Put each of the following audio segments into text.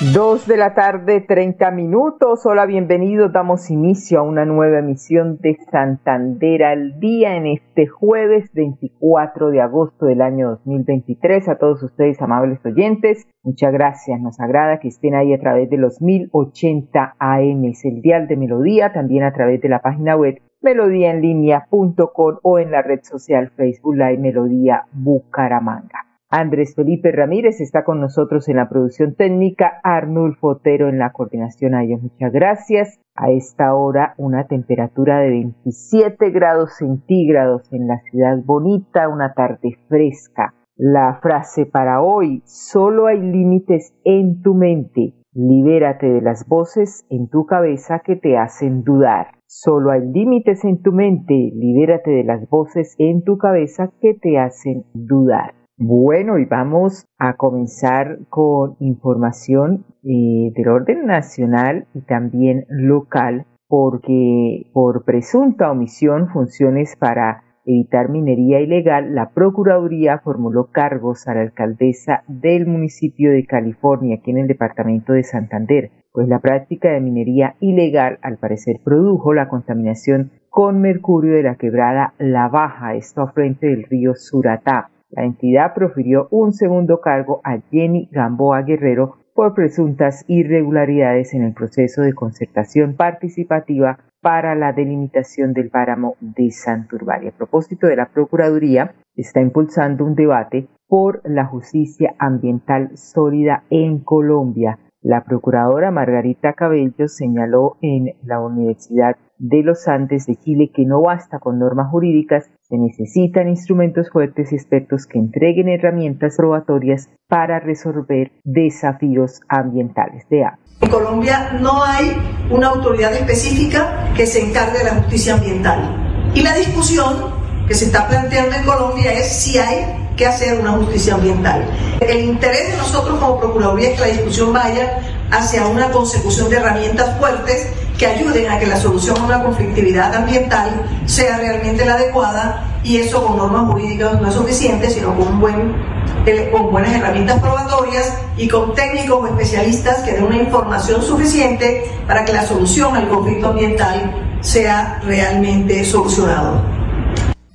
Dos de la tarde, 30 minutos. Hola, bienvenidos. Damos inicio a una nueva emisión de Santander al día en este jueves 24 de agosto del año 2023. A todos ustedes, amables oyentes, muchas gracias. Nos agrada que estén ahí a través de los 1080 AM, el dial de Melodía, también a través de la página web melodíaenlínea.com o en la red social Facebook Live Melodía Bucaramanga. Andrés Felipe Ramírez está con nosotros en la producción técnica, Arnulfo Otero en la coordinación. A ellos muchas gracias. A esta hora una temperatura de 27 grados centígrados en la ciudad bonita, una tarde fresca. La frase para hoy, solo hay límites en tu mente. Libérate de las voces en tu cabeza que te hacen dudar. Solo hay límites en tu mente. Libérate de las voces en tu cabeza que te hacen dudar. Bueno, y vamos a comenzar con información eh, del orden nacional y también local, porque por presunta omisión funciones para evitar minería ilegal, la Procuraduría formuló cargos a la alcaldesa del municipio de California, aquí en el departamento de Santander, pues la práctica de minería ilegal al parecer produjo la contaminación con mercurio de la quebrada La Baja, esto a frente del río Suratá la entidad profirió un segundo cargo a Jenny Gamboa Guerrero por presuntas irregularidades en el proceso de concertación participativa para la delimitación del páramo de Santurbari. A propósito de la Procuraduría, está impulsando un debate por la justicia ambiental sólida en Colombia. La procuradora Margarita Cabello señaló en la Universidad de los Andes de Chile que no basta con normas jurídicas, se necesitan instrumentos fuertes y expertos que entreguen herramientas probatorias para resolver desafíos ambientales. De En Colombia no hay una autoridad específica que se encargue de la justicia ambiental. Y la discusión que se está planteando en Colombia es si hay que hacer una justicia ambiental. El interés de nosotros como Procuraduría es que la discusión vaya hacia una consecución de herramientas fuertes que ayuden a que la solución a una conflictividad ambiental sea realmente la adecuada y eso con normas jurídicas no es suficiente, sino con, un buen, con buenas herramientas probatorias y con técnicos o especialistas que den una información suficiente para que la solución al conflicto ambiental sea realmente solucionado.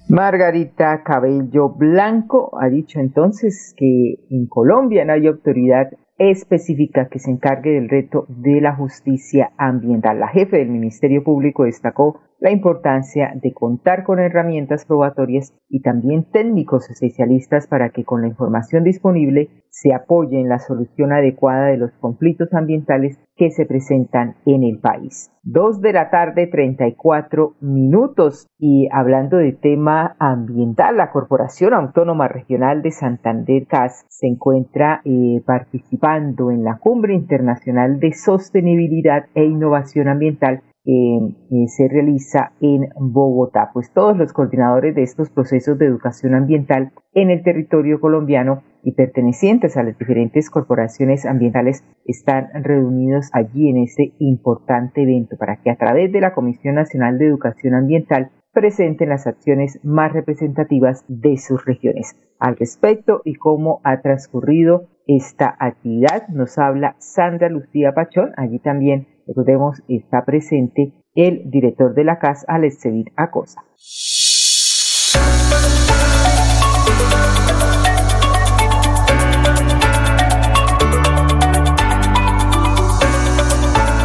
Margarita Cabello Blanco ha dicho entonces que en Colombia no hay autoridad específica que se encargue del reto de la justicia ambiental. La jefe del Ministerio Público destacó la importancia de contar con herramientas probatorias y también técnicos especialistas para que con la información disponible se apoye en la solución adecuada de los conflictos ambientales que se presentan en el país. Dos de la tarde, 34 minutos. Y hablando de tema ambiental, la Corporación Autónoma Regional de Santander CAS se encuentra eh, participando en la Cumbre Internacional de Sostenibilidad e Innovación Ambiental que se realiza en Bogotá. Pues todos los coordinadores de estos procesos de educación ambiental en el territorio colombiano y pertenecientes a las diferentes corporaciones ambientales están reunidos allí en este importante evento para que a través de la Comisión Nacional de Educación Ambiental presenten las acciones más representativas de sus regiones. Al respecto y cómo ha transcurrido esta actividad nos habla Sandra Lucía Pachón, allí también recordemos está presente el director de la CAS, Alexevir Acosa.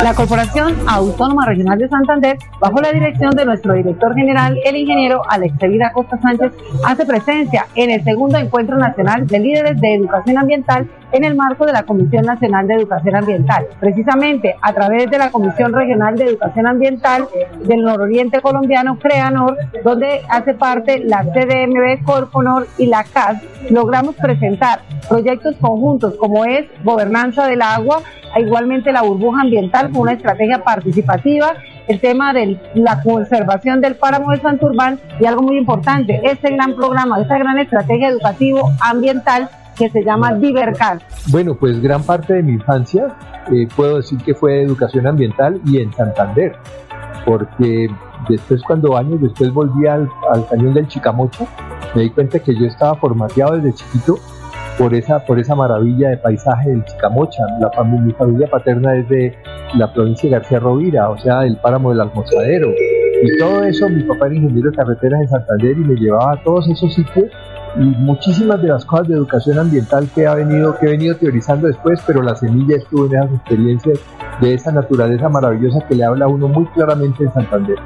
La Corporación Autónoma Regional de Santander, bajo la dirección de nuestro director general, el ingeniero Alex Vida Costa Sánchez, hace presencia en el segundo encuentro nacional de líderes de educación ambiental en el marco de la Comisión Nacional de Educación Ambiental. Precisamente a través de la Comisión Regional de Educación Ambiental del Nororiente Colombiano, CREANOR, donde hace parte la CDMB Corponor y la CAS, logramos presentar proyectos conjuntos como es gobernanza del agua, igualmente la burbuja ambiental con una estrategia participativa, el tema de la conservación del páramo de Santurbán y algo muy importante, este gran programa, esta gran estrategia educativo ambiental que se llama Divercar. Bueno, pues gran parte de mi infancia eh, puedo decir que fue educación ambiental y en Santander, porque después cuando años después volví al, al cañón del Chicamocha, me di cuenta que yo estaba formateado desde chiquito por esa, por esa maravilla de paisaje del Chicamocha. La familia, mi familia paterna es de la provincia de García Rovira, o sea, del páramo del Almozadero. Y todo eso, mi papá era ingeniero de carreteras en Santander y me llevaba a todos esos sitios muchísimas de las cosas de educación ambiental que, ha venido, que he venido teorizando después, pero la semilla estuvo en esas experiencias de esa naturaleza maravillosa que le habla a uno muy claramente en Santander.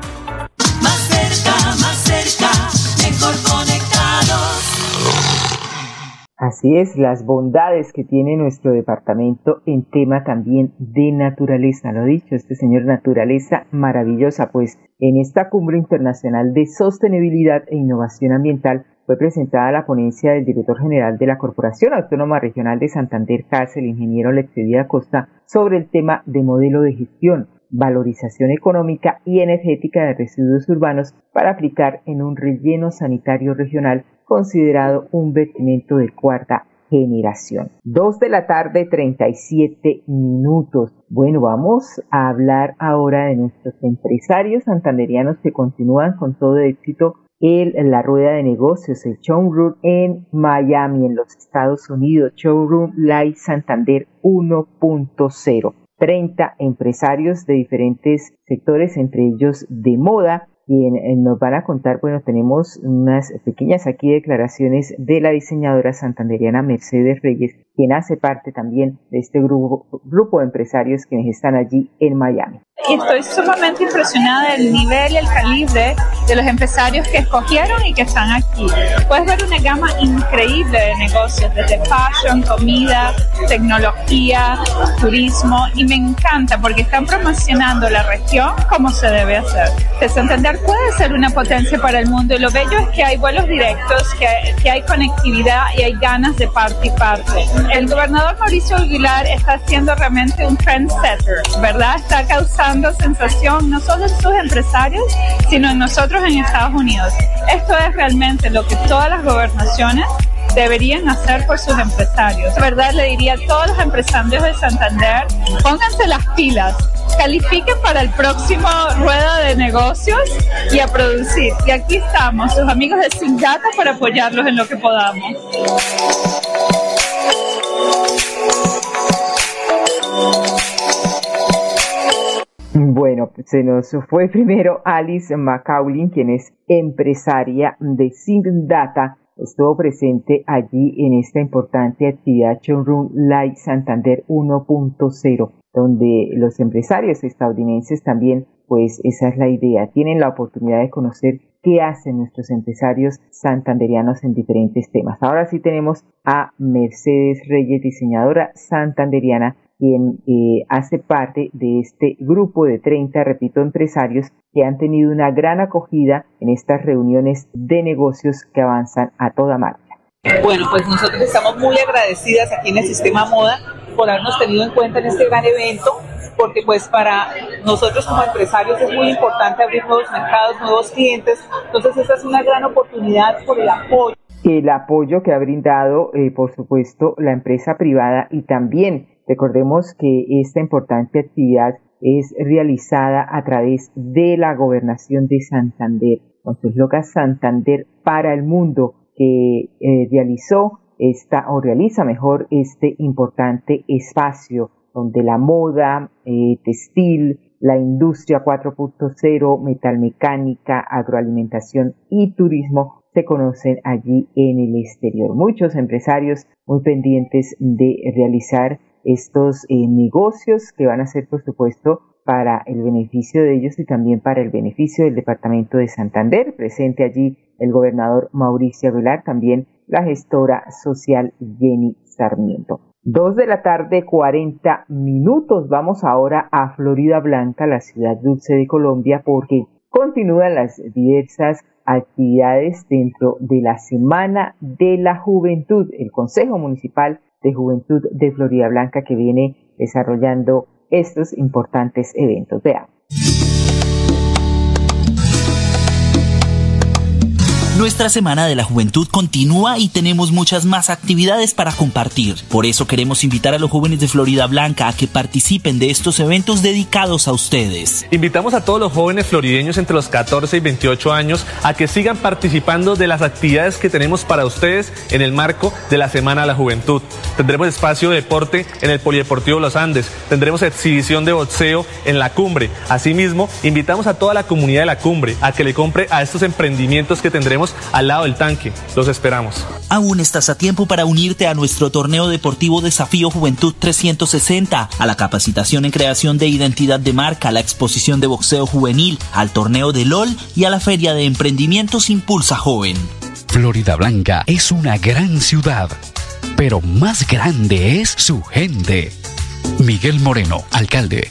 Así es, las bondades que tiene nuestro departamento en tema también de naturaleza. Lo dicho, este señor naturaleza maravillosa, pues en esta cumbre internacional de sostenibilidad e innovación ambiental fue presentada la ponencia del director general de la Corporación Autónoma Regional de Santander, CAS, el ingeniero Lexedía Costa, sobre el tema de modelo de gestión, valorización económica y energética de residuos urbanos para aplicar en un relleno sanitario regional considerado un vertimento de cuarta generación. Dos de la tarde, 37 minutos. Bueno, vamos a hablar ahora de nuestros empresarios santanderianos que continúan con todo éxito en la rueda de negocios, el showroom en Miami, en los Estados Unidos, showroom Light Santander 1.0. 30 empresarios de diferentes sectores, entre ellos de moda, quien eh, nos van a contar, bueno, tenemos unas pequeñas aquí declaraciones de la diseñadora santanderiana Mercedes Reyes, quien hace parte también de este grupo, grupo de empresarios quienes están allí en Miami. Estoy sumamente impresionada del nivel y el calibre de los empresarios que escogieron y que están aquí. Puedes ver una gama increíble de negocios, desde fashion, comida, tecnología, turismo, y me encanta porque están promocionando la región como se debe hacer. De Santander puede ser una potencia para el mundo y lo bello es que hay vuelos directos, que, que hay conectividad y hay ganas de parte y parte. El gobernador Mauricio Aguilar está siendo realmente un trendsetter, ¿verdad? Está causando sensación no solo en sus empresarios, sino en nosotros en Estados Unidos. Esto es realmente lo que todas las gobernaciones deberían hacer por sus empresarios. Verdad le diría a todos los empresarios de Santander, pónganse las pilas, califiquen para el próximo rueda de negocios y a producir. Y aquí estamos, sus amigos de Singata, para apoyarlos en lo que podamos. Bueno, se nos fue primero Alice McCaulin, quien es empresaria de Data. Estuvo presente allí en esta importante actividad Showroom Light Santander 1.0, donde los empresarios estadounidenses también, pues esa es la idea, tienen la oportunidad de conocer qué hacen nuestros empresarios santanderianos en diferentes temas. Ahora sí tenemos a Mercedes Reyes, diseñadora santanderiana, quien eh, hace parte de este grupo de 30, repito, empresarios que han tenido una gran acogida en estas reuniones de negocios que avanzan a toda marcha. Bueno, pues nosotros estamos muy agradecidas aquí en el Sistema Moda por habernos tenido en cuenta en este gran evento, porque pues para nosotros como empresarios es muy importante abrir nuevos mercados, nuevos clientes, entonces esta es una gran oportunidad por el apoyo. El apoyo que ha brindado, eh, por supuesto, la empresa privada y también Recordemos que esta importante actividad es realizada a través de la gobernación de Santander, con sus locas Santander para el mundo, que eh, realizó esta o realiza mejor este importante espacio donde la moda, eh, textil, la industria 4.0, metalmecánica, agroalimentación y turismo se conocen allí en el exterior. Muchos empresarios muy pendientes de realizar estos eh, negocios que van a ser, por supuesto, para el beneficio de ellos y también para el beneficio del Departamento de Santander. Presente allí el gobernador Mauricio Aguilar, también la gestora social Jenny Sarmiento. Dos de la tarde, 40 minutos. Vamos ahora a Florida Blanca, la ciudad dulce de Colombia, porque continúan las diversas actividades dentro de la Semana de la Juventud, el Consejo Municipal de Juventud de Florida Blanca que viene desarrollando estos importantes eventos. Veamos. Nuestra Semana de la Juventud continúa y tenemos muchas más actividades para compartir. Por eso queremos invitar a los jóvenes de Florida Blanca a que participen de estos eventos dedicados a ustedes. Invitamos a todos los jóvenes florideños entre los 14 y 28 años a que sigan participando de las actividades que tenemos para ustedes en el marco de la Semana de la Juventud. Tendremos espacio de deporte en el Polideportivo Los Andes, tendremos exhibición de boxeo en la cumbre. Asimismo, invitamos a toda la comunidad de la cumbre a que le compre a estos emprendimientos que tendremos al lado del tanque. Los esperamos. Aún estás a tiempo para unirte a nuestro torneo deportivo Desafío Juventud 360, a la capacitación en creación de identidad de marca, a la exposición de boxeo juvenil, al torneo de LOL y a la feria de emprendimientos Impulsa Joven. Florida Blanca es una gran ciudad, pero más grande es su gente. Miguel Moreno, alcalde.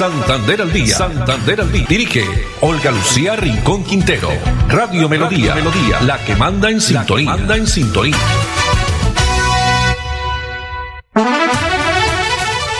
Santander al día. Santander al día. Dirige Olga Lucía Rincón Quintero. Radio Melodía. Melodía. La que manda en sintonía. manda en sintonía.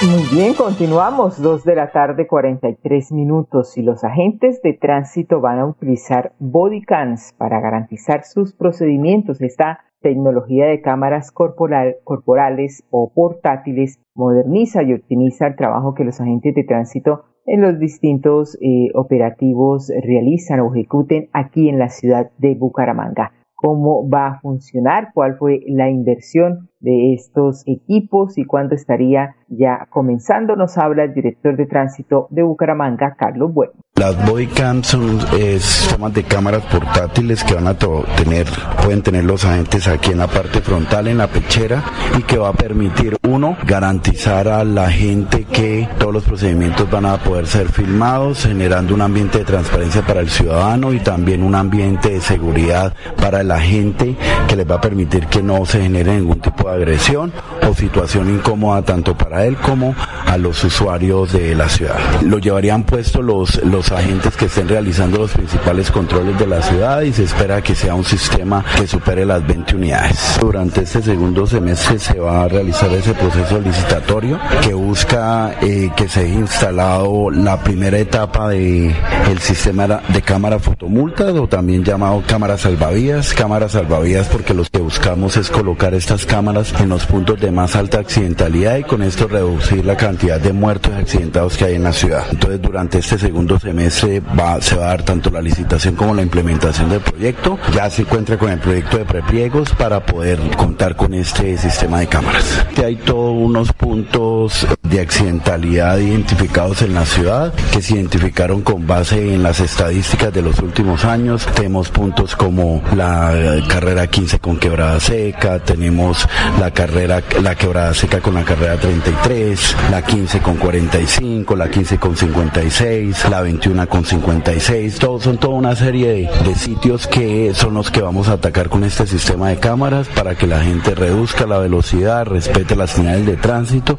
Muy bien, continuamos. Dos de la tarde, 43 minutos. Y los agentes de tránsito van a utilizar bodycams para garantizar sus procedimientos. Esta tecnología de cámaras corporal, corporales o portátiles moderniza y optimiza el trabajo que los agentes de tránsito en los distintos eh, operativos realizan o ejecuten aquí en la ciudad de Bucaramanga. ¿Cómo va a funcionar? ¿Cuál fue la inversión de estos equipos y cuándo estaría ya comenzando? Nos habla el director de tránsito de Bucaramanga, Carlos Bueno. Las bodycams son sistemas de cámaras portátiles que van a tener, pueden tener los agentes aquí en la parte frontal, en la pechera, y que va a permitir, uno, garantizar a la gente que todos los procedimientos van a poder ser filmados, generando un ambiente de transparencia para el ciudadano y también un ambiente de seguridad para la gente que les va a permitir que no se genere ningún tipo de agresión o situación incómoda tanto para él como a los usuarios de la ciudad. Lo llevarían puesto los, los agentes que estén realizando los principales controles de la ciudad y se espera que sea un sistema que supere las 20 unidades. Durante este segundo semestre se va a realizar ese proceso licitatorio que busca eh, que se haya instalado la primera etapa de el sistema de cámara fotomultas o también llamado cámara salvavidas, cámara salvavidas porque lo que buscamos es colocar estas cámaras en los puntos de más alta accidentalidad y con esto reducir la cantidad de muertos accidentados que hay en la ciudad. Entonces durante este segundo semestre va, se va a dar tanto la licitación como la implementación del proyecto. Ya se encuentra con el proyecto de prepliegos para poder contar con este sistema de cámaras. Hay todos unos puntos de accidentalidad identificados en la ciudad que se identificaron con base en las estadísticas de los últimos años. Tenemos puntos como la carrera 15 con quebrada seca, tenemos la carrera, la quebrada seca con la carrera 33, la 15 con 45, la 15 con 56, la 21 con 56, todos son toda una serie de, de sitios que son los que vamos a atacar con este sistema de cámaras para que la gente reduzca la velocidad, respete las señales de tránsito.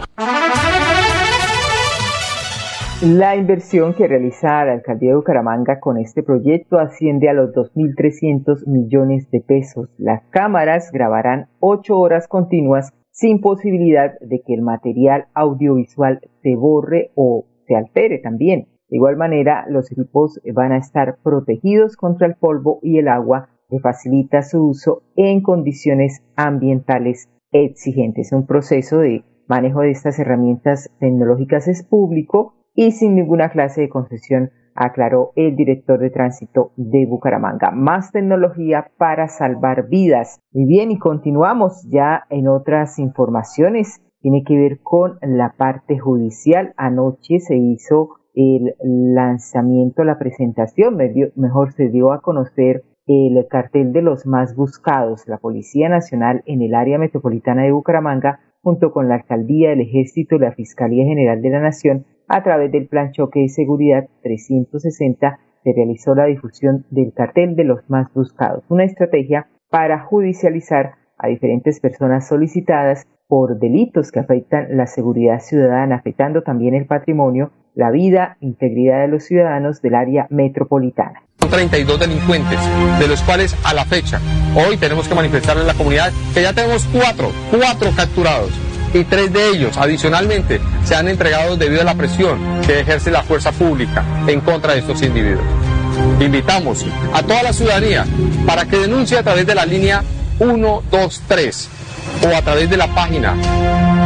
La inversión que realiza la alcaldía de Bucaramanga con este proyecto asciende a los 2.300 millones de pesos. Las cámaras grabarán ocho horas continuas sin posibilidad de que el material audiovisual se borre o se altere también. De igual manera, los equipos van a estar protegidos contra el polvo y el agua que facilita su uso en condiciones ambientales exigentes. Un proceso de manejo de estas herramientas tecnológicas es público y sin ninguna clase de concesión, aclaró el director de tránsito de Bucaramanga. Más tecnología para salvar vidas. Y bien, y continuamos ya en otras informaciones. Tiene que ver con la parte judicial. Anoche se hizo el lanzamiento, la presentación, mejor se dio a conocer el cartel de los más buscados. La Policía Nacional en el área metropolitana de Bucaramanga, junto con la Alcaldía, el Ejército la Fiscalía General de la Nación, a través del Plan Choque de Seguridad 360 se realizó la difusión del cartel de los más buscados, una estrategia para judicializar a diferentes personas solicitadas por delitos que afectan la seguridad ciudadana, afectando también el patrimonio, la vida, integridad de los ciudadanos del área metropolitana. 32 delincuentes, de los cuales a la fecha, hoy tenemos que manifestarle a la comunidad que ya tenemos cuatro, cuatro capturados y tres de ellos adicionalmente se han entregado debido a la presión que ejerce la fuerza pública en contra de estos individuos. Invitamos a toda la ciudadanía para que denuncie a través de la línea 123 o a través de la página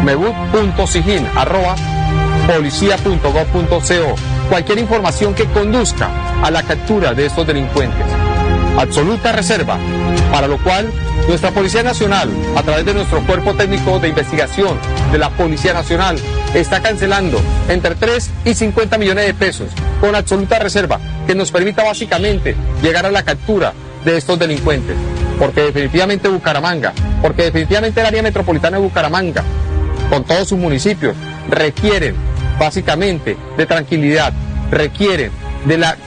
mebut.sigin.policía.gov.co cualquier información que conduzca a la captura de estos delincuentes. Absoluta reserva, para lo cual nuestra Policía Nacional, a través de nuestro cuerpo técnico de investigación de la Policía Nacional, está cancelando entre 3 y 50 millones de pesos con absoluta reserva que nos permita básicamente llegar a la captura de estos delincuentes. Porque definitivamente Bucaramanga, porque definitivamente el área metropolitana de Bucaramanga, con todos sus municipios, requieren básicamente de tranquilidad, requieren de la,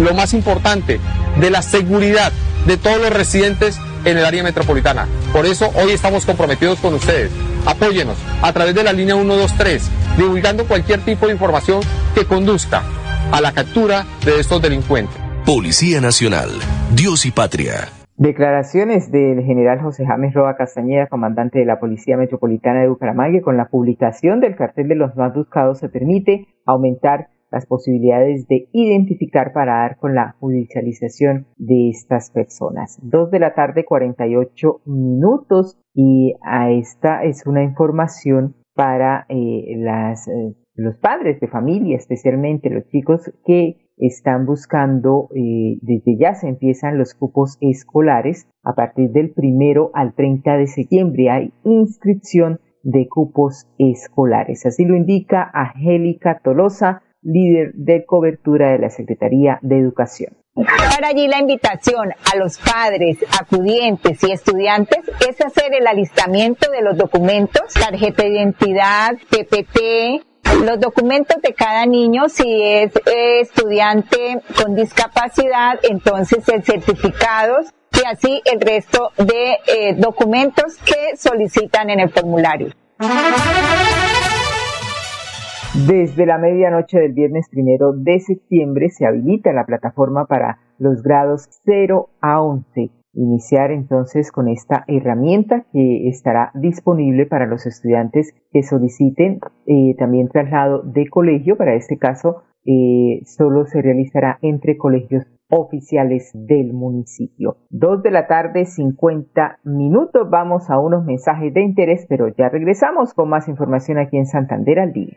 lo más importante, de la seguridad de todos los residentes en el área metropolitana. Por eso hoy estamos comprometidos con ustedes. Apóyenos a través de la línea 123, divulgando cualquier tipo de información que conduzca a la captura de estos delincuentes. Policía Nacional, Dios y Patria. Declaraciones del general José James Roa Castañeda, comandante de la Policía Metropolitana de Bucaramanga, con la publicación del cartel de los más buscados se permite aumentar las posibilidades de identificar para dar con la judicialización de estas personas. Dos de la tarde, 48 minutos y a esta es una información para eh, las, eh, los padres de familia, especialmente los chicos que están buscando, eh, desde ya se empiezan los cupos escolares, a partir del primero al 30 de septiembre hay inscripción de cupos escolares. Así lo indica Angélica Tolosa, líder de cobertura de la Secretaría de Educación. Para allí la invitación a los padres, acudientes y estudiantes es hacer el alistamiento de los documentos, tarjeta de identidad, PPT, los documentos de cada niño, si es eh, estudiante con discapacidad, entonces el certificados y así el resto de eh, documentos que solicitan en el formulario. Desde la medianoche del viernes primero de septiembre se habilita la plataforma para los grados 0 a 11. Iniciar entonces con esta herramienta que estará disponible para los estudiantes que soliciten eh, también traslado de colegio. Para este caso, eh, solo se realizará entre colegios oficiales del municipio. Dos de la tarde, 50 minutos. Vamos a unos mensajes de interés, pero ya regresamos con más información aquí en Santander al día.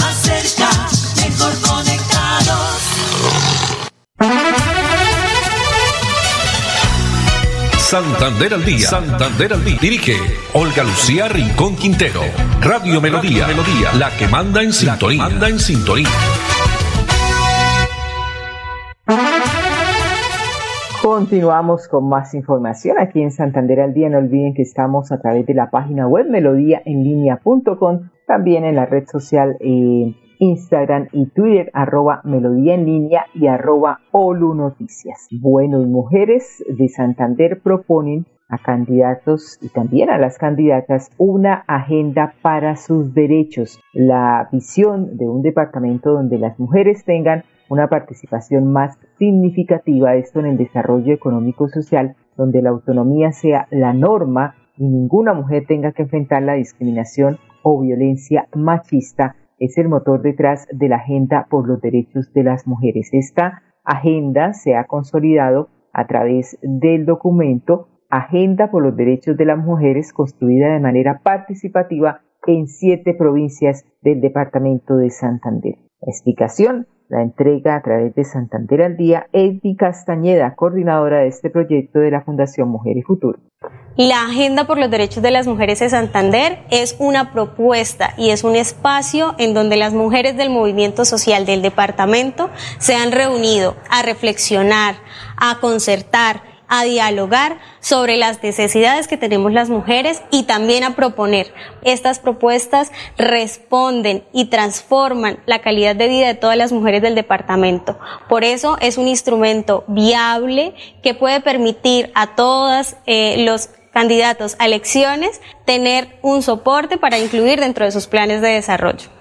Santander al día. Santander al día. Dirige Olga Lucía Rincón Quintero. Radio Melodía. Melodía. La que manda en sintonía. manda en sintonía. Continuamos con más información aquí en Santander al día. No olviden que estamos a través de la página web melodíaenlínea.com, también en la red social eh, Instagram y Twitter, arroba Melodía en línea y arroba Olu Noticias. Bueno, y mujeres de Santander proponen a candidatos y también a las candidatas una agenda para sus derechos, la visión de un departamento donde las mujeres tengan una participación más significativa, esto en el desarrollo económico social, donde la autonomía sea la norma y ninguna mujer tenga que enfrentar la discriminación o violencia machista es el motor detrás de la Agenda por los Derechos de las Mujeres. Esta agenda se ha consolidado a través del documento Agenda por los Derechos de las Mujeres, construida de manera participativa en siete provincias del departamento de Santander. Explicación la entrega a través de Santander al Día, Eddy Castañeda, coordinadora de este proyecto de la Fundación Mujer y Futuro. La Agenda por los Derechos de las Mujeres de Santander es una propuesta y es un espacio en donde las mujeres del movimiento social del departamento se han reunido a reflexionar, a concertar, a dialogar sobre las necesidades que tenemos las mujeres y también a proponer. Estas propuestas responden y transforman la calidad de vida de todas las mujeres del departamento. Por eso es un instrumento viable que puede permitir a todas eh, los candidatos a elecciones tener un soporte para incluir dentro de sus planes de desarrollo.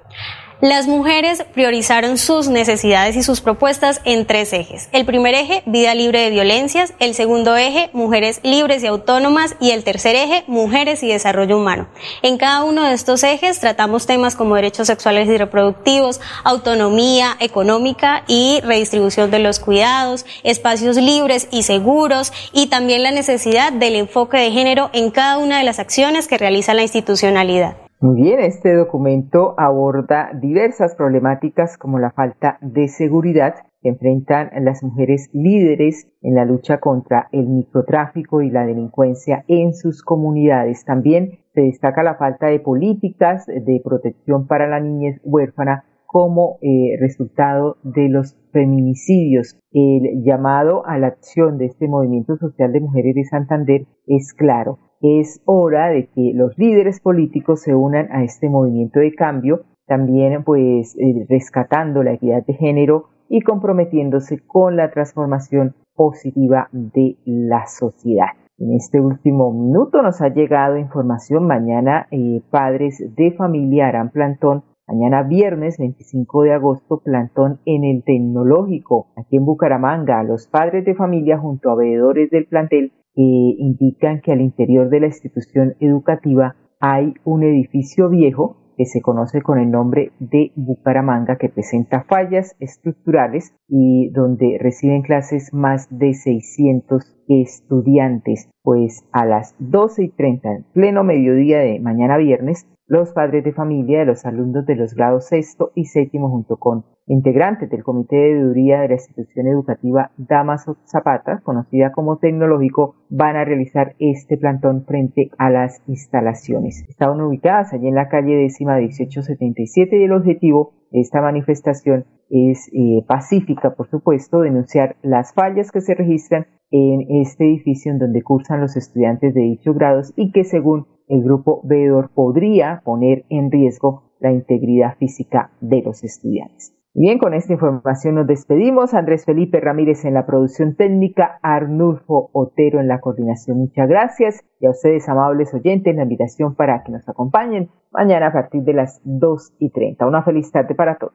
Las mujeres priorizaron sus necesidades y sus propuestas en tres ejes. El primer eje, vida libre de violencias. El segundo eje, mujeres libres y autónomas. Y el tercer eje, mujeres y desarrollo humano. En cada uno de estos ejes tratamos temas como derechos sexuales y reproductivos, autonomía económica y redistribución de los cuidados, espacios libres y seguros y también la necesidad del enfoque de género en cada una de las acciones que realiza la institucionalidad. Muy bien, este documento aborda diversas problemáticas como la falta de seguridad que enfrentan las mujeres líderes en la lucha contra el microtráfico y la delincuencia en sus comunidades. También se destaca la falta de políticas de protección para la niñez huérfana como eh, resultado de los feminicidios. El llamado a la acción de este movimiento social de mujeres de Santander es claro es hora de que los líderes políticos se unan a este movimiento de cambio, también pues eh, rescatando la equidad de género y comprometiéndose con la transformación positiva de la sociedad. En este último minuto nos ha llegado información. Mañana eh, padres de familia harán plantón. Mañana viernes 25 de agosto, plantón en el tecnológico, aquí en Bucaramanga. Los padres de familia junto a veedores del plantel indican que al interior de la institución educativa hay un edificio viejo que se conoce con el nombre de Bucaramanga, que presenta fallas estructurales y donde reciben clases más de 600 estudiantes. Pues a las 12 y 30, en pleno mediodía de mañana viernes, los padres de familia de los alumnos de los grados sexto y séptimo junto con integrantes del Comité de Eduría de la institución educativa Damaso Zapata, conocida como Tecnológico, van a realizar este plantón frente a las instalaciones. Estaban ubicadas allí en la calle décima 1877 y el objetivo de esta manifestación es eh, pacífica, por supuesto, denunciar las fallas que se registran en este edificio en donde cursan los estudiantes de dichos grados y que según el grupo veedor podría poner en riesgo la integridad física de los estudiantes. Bien, con esta información nos despedimos. Andrés Felipe Ramírez en la producción técnica, Arnulfo Otero en la coordinación. Muchas gracias y a ustedes, amables oyentes, la invitación para que nos acompañen mañana a partir de las 2 y 30. Una feliz tarde para todos.